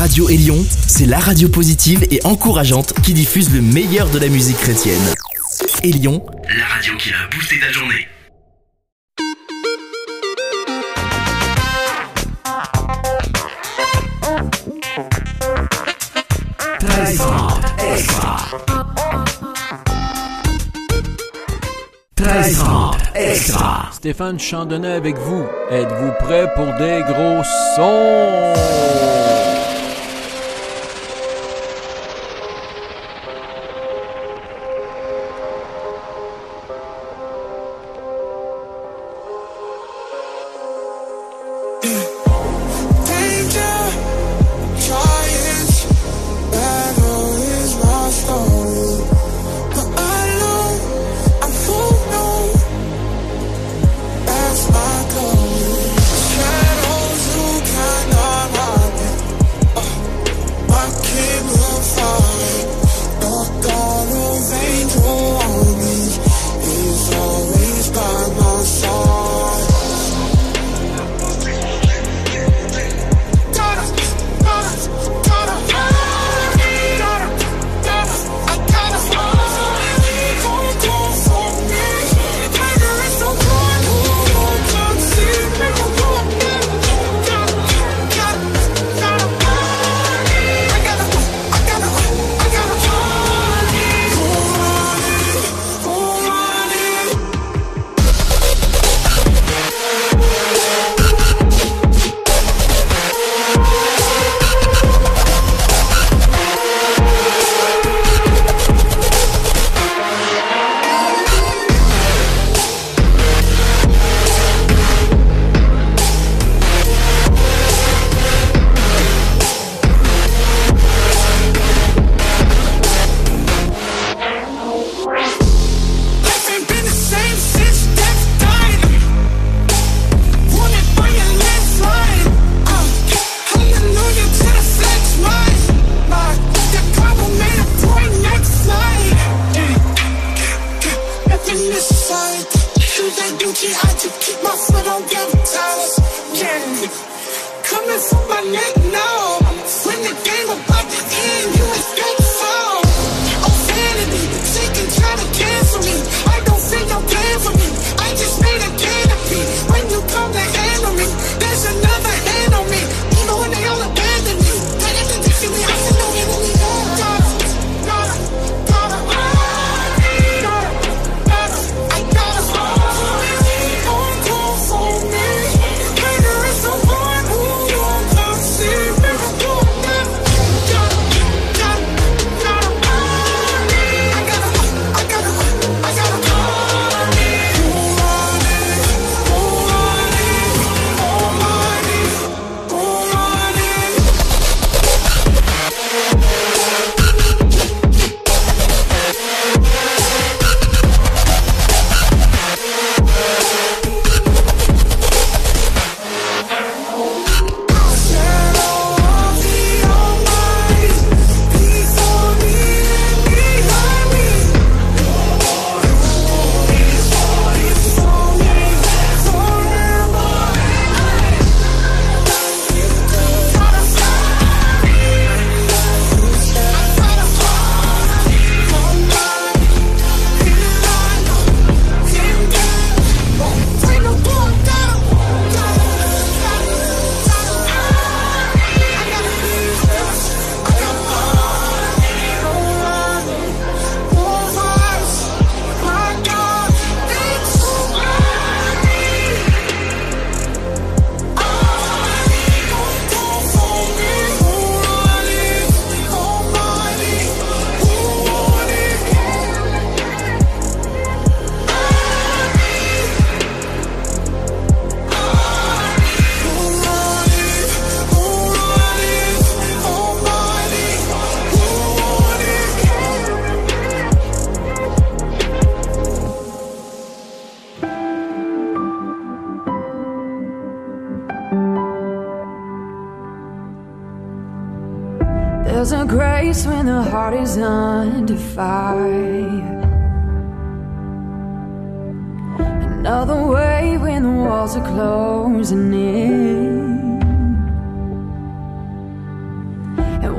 Radio Élion, c'est la radio positive et encourageante qui diffuse le meilleur de la musique chrétienne. Élion, la radio qui a boosté ta journée. extra. extra. Stéphane Chandonnet avec vous. Êtes-vous prêt pour des gros sons?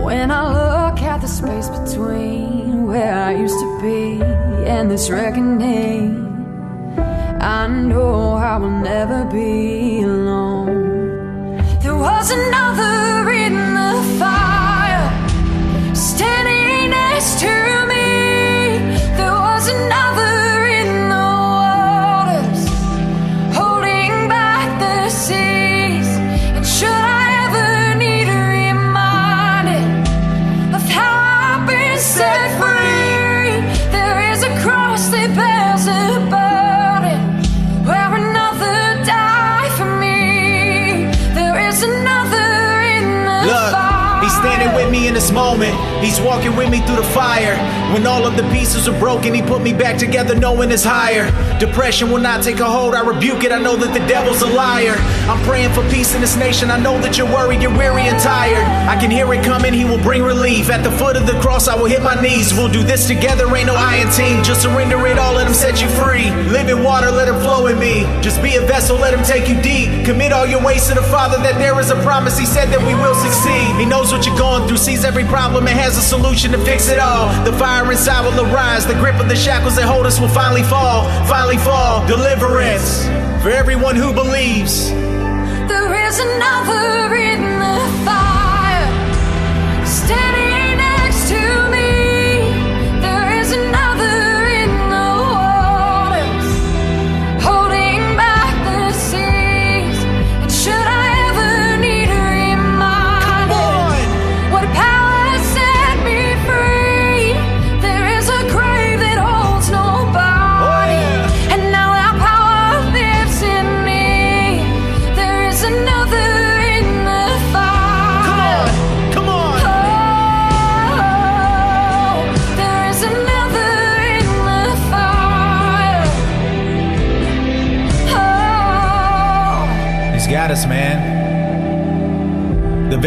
When I look at the space between where I used to be and this reckoning, I know I will never be alone. There was another with me through the fire. When all of the pieces are broken, he put me back together, knowing it's higher. Depression will not take a hold. I rebuke it. I know that the devil's a liar. I'm praying for peace in this nation. I know that you're worried, you're weary and tired. I can hear it coming. He will bring relief. At the foot of the cross, I will hit my knees. We'll do this together. Ain't no I in team. Just surrender it all. Let him set you free. Live in water. Let him flow in me. Just be a vessel. Let him take you deep. Commit all your ways to the Father. That there is a promise. He said that we will succeed. He knows what you're going through. Sees every problem and has a solution to fix it all. The fire inside will arise. The grip of the shackles that hold us will finally fall. Finally fall. Deliverance for everyone who believes. There is another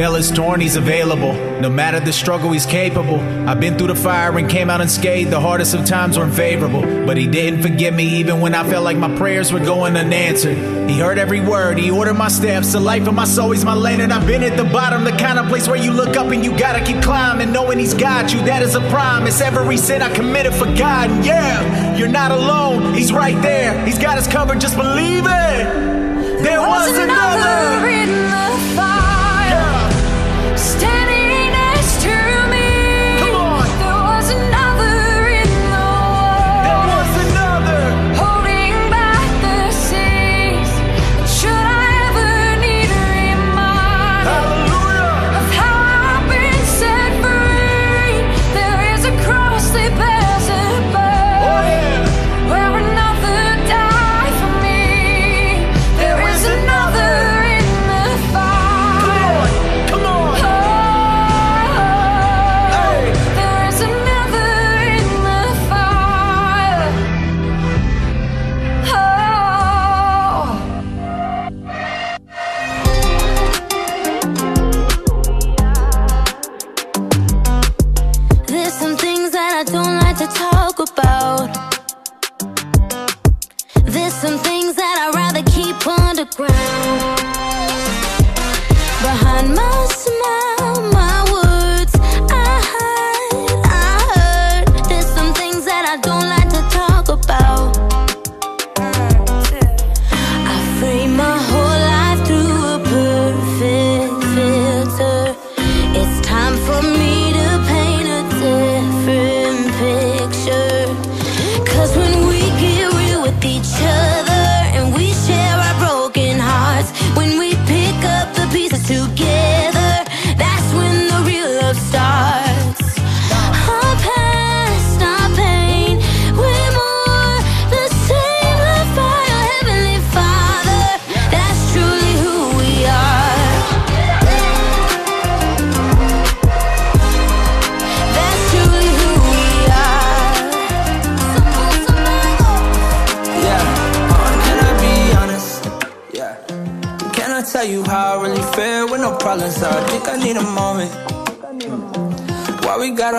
The is torn, he's available. No matter the struggle, he's capable. I've been through the fire and came out unscathed. The hardest of times were unfavorable. But he didn't forget me even when I felt like my prayers were going unanswered. He heard every word, he ordered my steps. The life of my soul, he's my lane. And I've been at the bottom, the kind of place where you look up and you gotta keep climbing. Knowing he's got you, that is a promise. Every sin I committed for God. And yeah, you're not alone, he's right there. He's got us covered, just believe it. There was another. in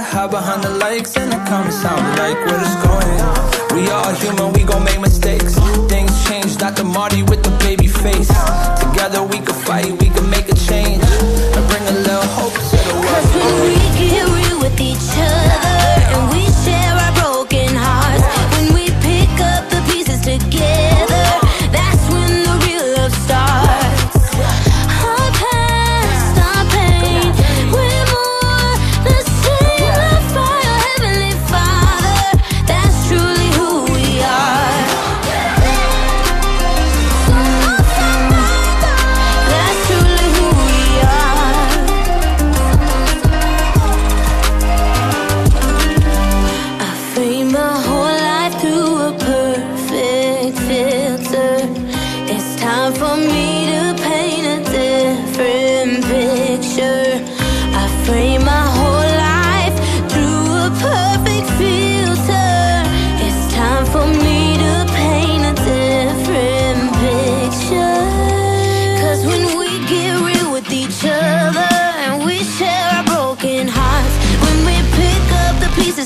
hide behind the likes and the comments? Sound like where it's going. We all human, we gon' make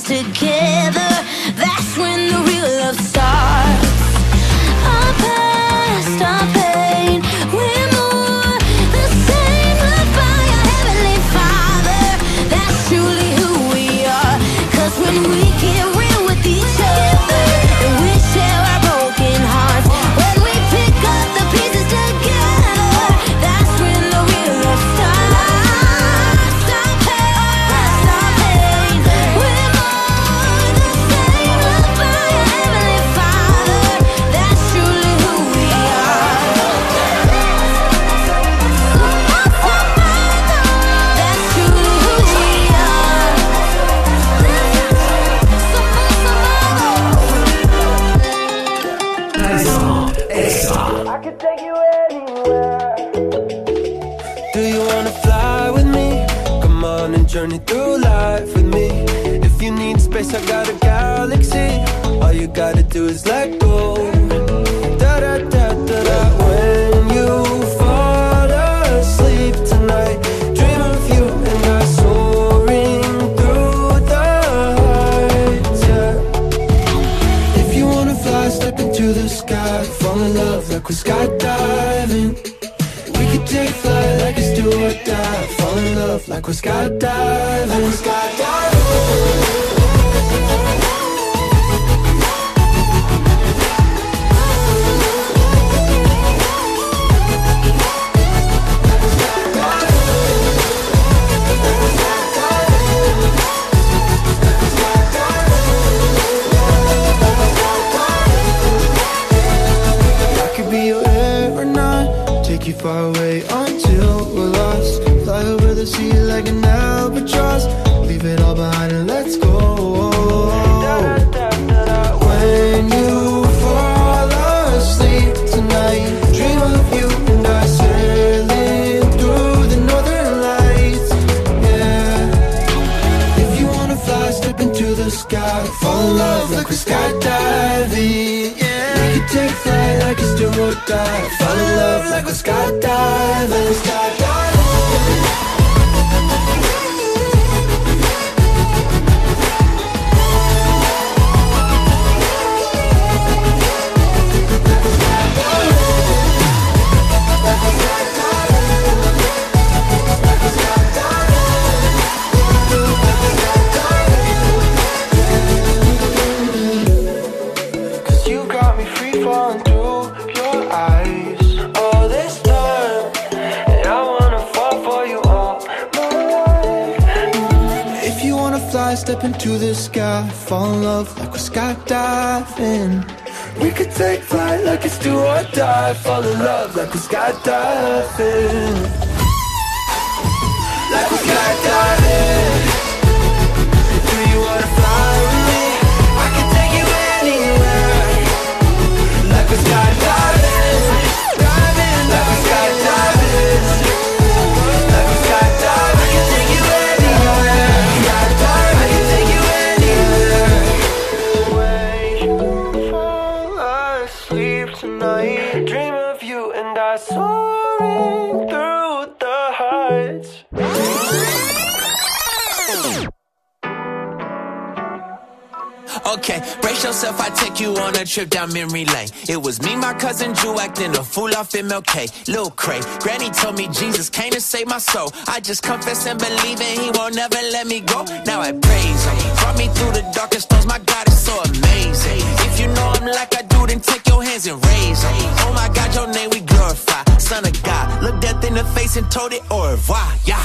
together. Do you wanna fly with me? Come on and journey through life with me. If you need space, I got a galaxy. All you gotta do is let go. like we're skydiving. Like we're skydiving. sky Fall in love like we're fly, step into the sky, fall in love like we're skydiving. We could take flight like it's do or die, fall in love like we're skydiving. Like we're skydiving. Do you wanna fly with me? I can take you anywhere. Like we're skydiving. Trip down memory lane. It was me, my cousin Drew, acting a fool off MLK. Lil Cray, Granny told me Jesus came to save my soul. I just confess and believe, and He won't never let me go. Now I praise Him. Brought me through the darkest storms. My God is so amazing. If you know Him like I do, then take your hands and raise Him. Oh my God, your name we glorify. Son of God, look death in the face and told it au revoir. Yeah.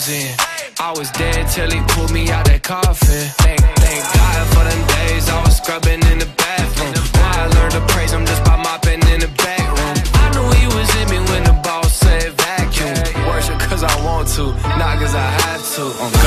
balls in. I was dead till he pulled me out that coffin. Thank, thank God for them days I was scrubbing in the bathroom. Now I learned to praise him just by mopping in the back room. I knew he was in me when the boss said vacuum. Worship cause I want to, not cause I had to. Um.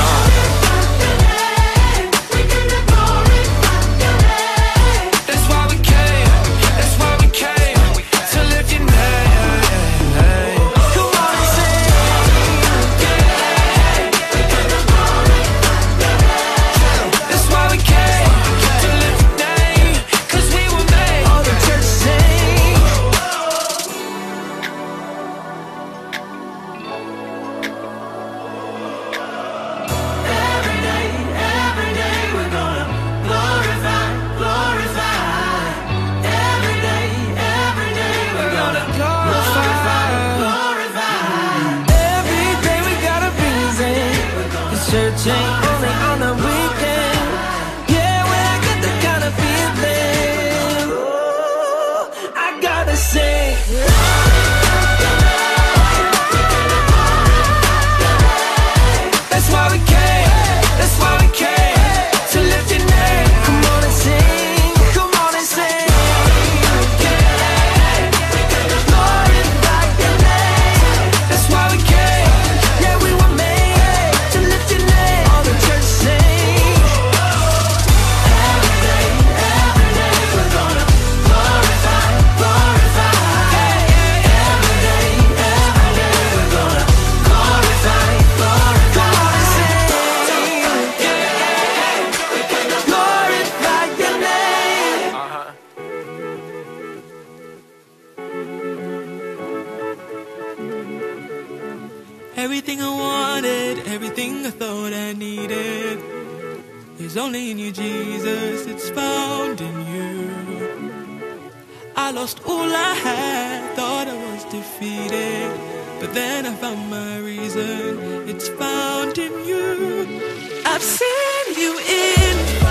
Then I found my reason. It's found in you. I've seen you in.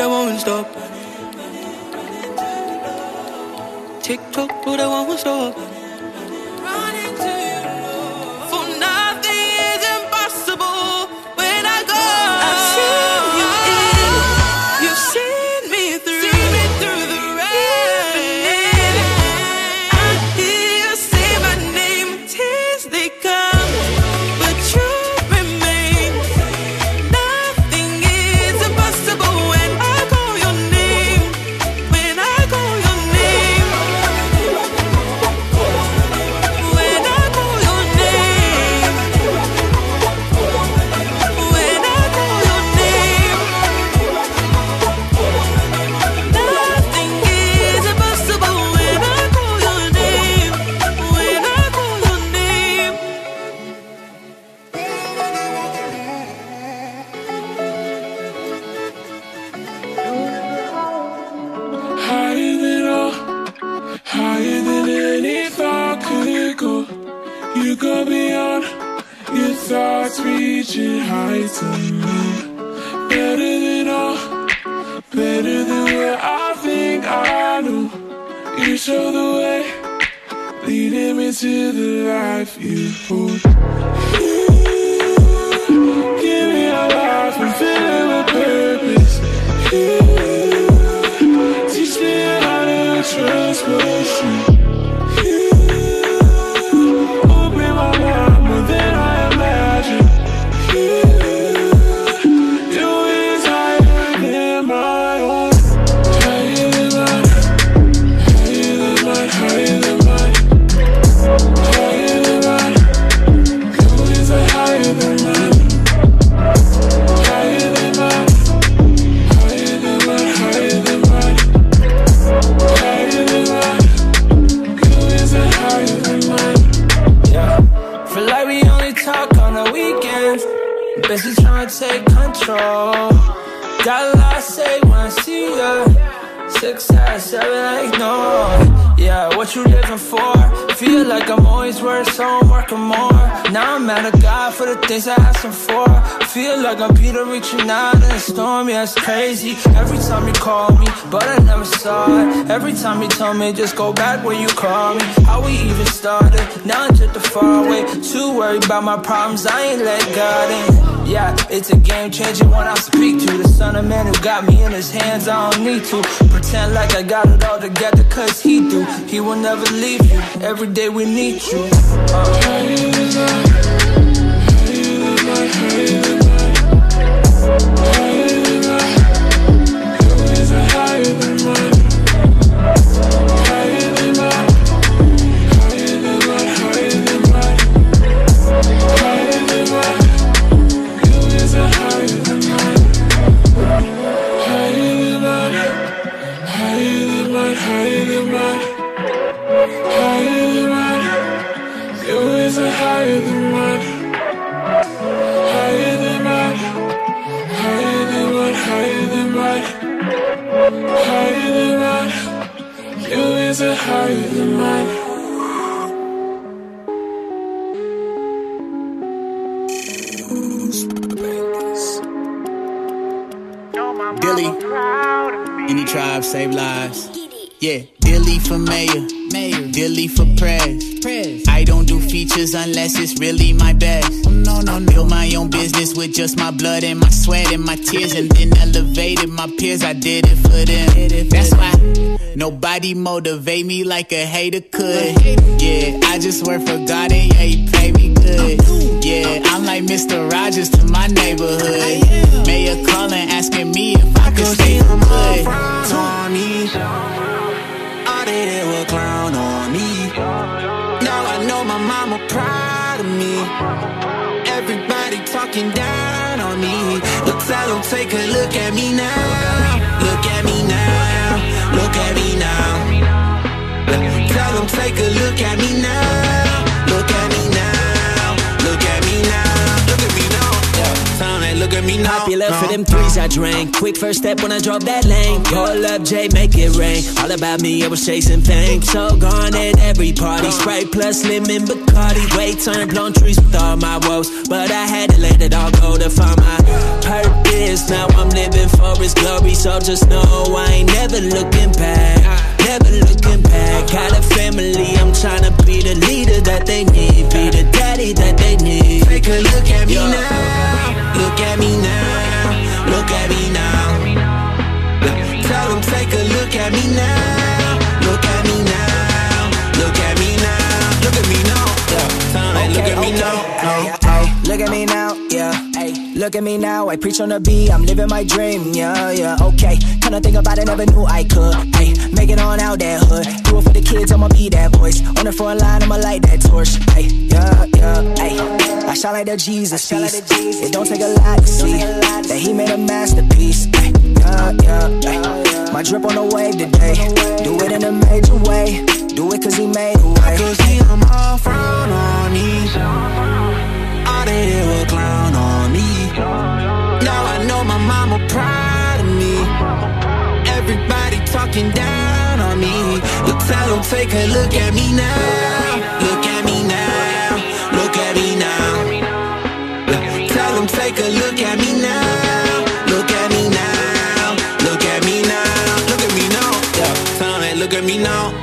I won't stop. Tick tock, but I won't stop. Things I him for. Feel like I'm Peter reaching out in a storm, yeah, it's crazy. Every time you call me, but I never saw it. Every time you told me, just go back when you call me. How we even started, now I'm just a far away. Too worried about my problems, I ain't let God in. Yeah, it's a game changer when I speak to the son of man who got me in his hands. I don't need to pretend like I got it all together, cause he do. He will never leave you. Every day we need you. Higher features unless it's really my best. No, no, no. Build my own business with just my blood and my sweat and my tears, and then elevated my peers. I did it for them. That's why nobody motivate me like a hater could. Yeah, I just work for God and yeah, He pay me good. Yeah, I'm like Mr. Rogers to my neighborhood. Mayor calling asking me if I could stay for good. on me. All they did was clown on me. Know my mama proud of me. Everybody talking down on me. But tell them take a look at me now. Look at me now. Look at me now. Tell them take a look at me now. Look at me now. Popular for them threes I drank. Quick first step when I drove that lane. Pull up, Jay, make it rain. All about me, I was chasing fame. So gone at every party. Sprite plus lemon Bacardi. Way turned blown trees with all my woes. But I had to let it all go to find my purpose. Now I'm living for his glory. So just know I ain't never looking back. Never looking back. Got a family, I'm trying to be the leader that they need. Be the daddy that they need. Take a look at me now. Look at me now. Look at me now. Tell them take a look at me now. Look at me now. Look at me now. Look at me now. Tell them look at me now. Look at me now, look at me now. I preach on the beat. I'm living my dream, yeah, yeah. Okay, kinda think about it, never knew I could. Ay, make it on out that hood. Do it for the kids, I'ma be that voice. On the front line, I'ma light that torch. Ay, yeah, yeah. Ay, I shine like the Jesus piece. It don't take a lot to see that He made a masterpiece. Ay, yeah, yeah. Ay, my drip on the wave today. Do it in a major way. Do it cause He made a way. I could see them all looking down on me. But tell them take a look at me now. Look at me now. Look at me now. Take a look at me now. Look at me now. Look at me now. Look at me now. Look at me now.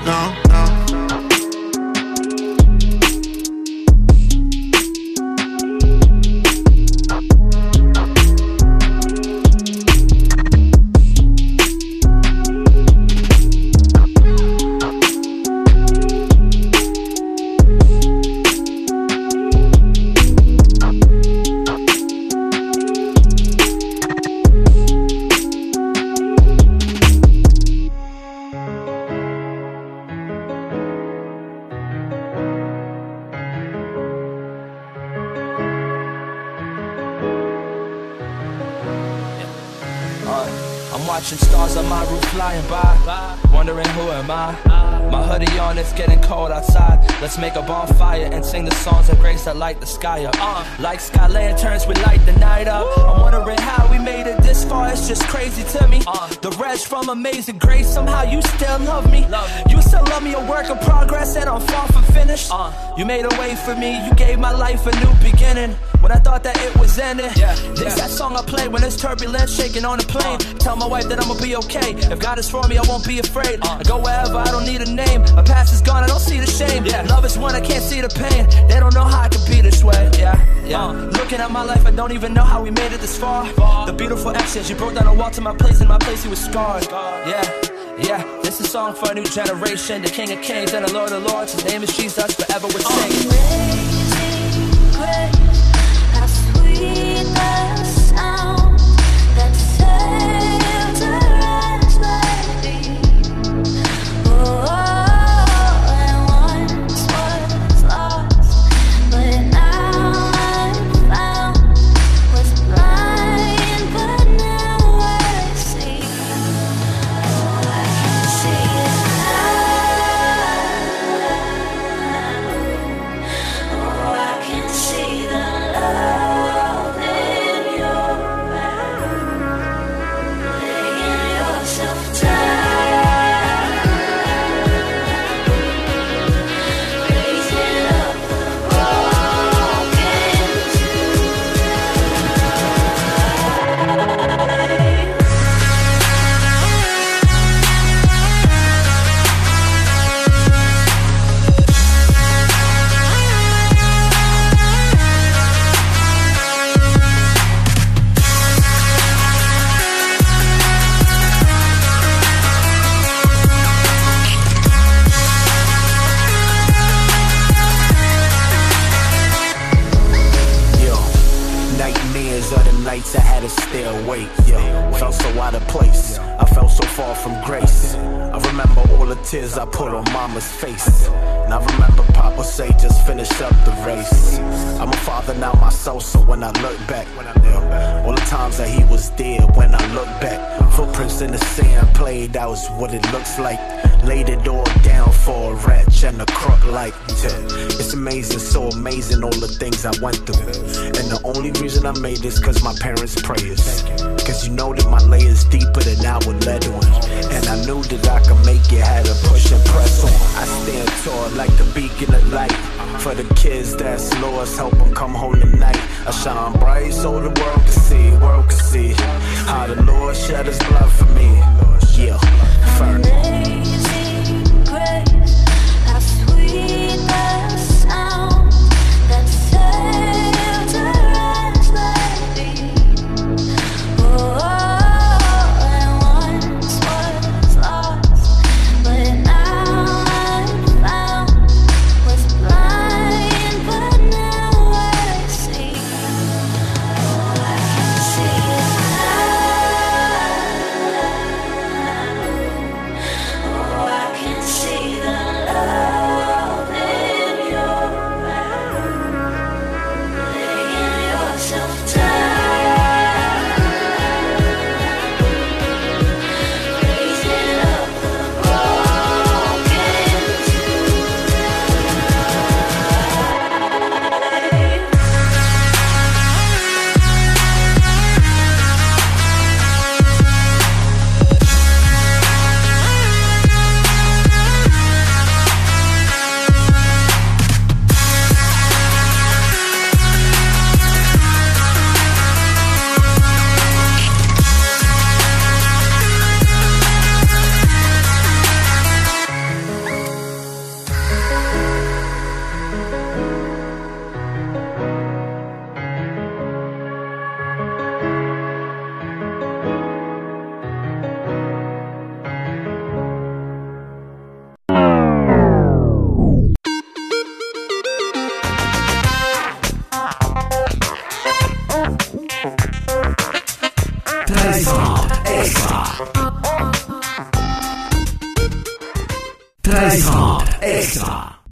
Watching stars on my roof flying by, wondering who am I. My hoodie on, it's getting cold outside. Let's make a bonfire and sing the songs of grace that light the sky up. Like sky lanterns, we light the night up. I'm wondering how we made it this far, it's just crazy to me. The reg from Amazing Grace, somehow you still love me. You still love me, a work of progress, and I'm far from finished. Uh, you made a way for me, you gave my life a new beginning. When I thought that it was ending, yeah, this that song I play when it's turbulent, shaking on the plane. Uh. Tell my wife that I'ma be okay. If God is for me, I won't be afraid. I go wherever, I don't need a name. My past is gone, I don't see the shame. Yeah. Love is one, I can't see the pain. They don't know how I could be this way. Yeah, yeah. Uh, looking at my life, I don't even know how we made it this far. The beautiful actions, you broke down a wall to my place, and my place you was scarred. Yeah. Yeah, this is a song for a new generation. The King of Kings and the Lord of Lords. His name is Jesus, forever we're singing. That was what it looks like. Laid it all down for a wretch and a crook like. It's amazing, so amazing all the things I went through. And the only reason I made this cause my parents' prayers. Cause you know that my layers deeper than I would let on. And I knew that I could make it, had to push and press on. I stand tall like the beacon of light. For the kids that's lost, help them come home tonight. I shine bright so the world can see, world can see how the Lord shed his blood for me. Yeah, firm.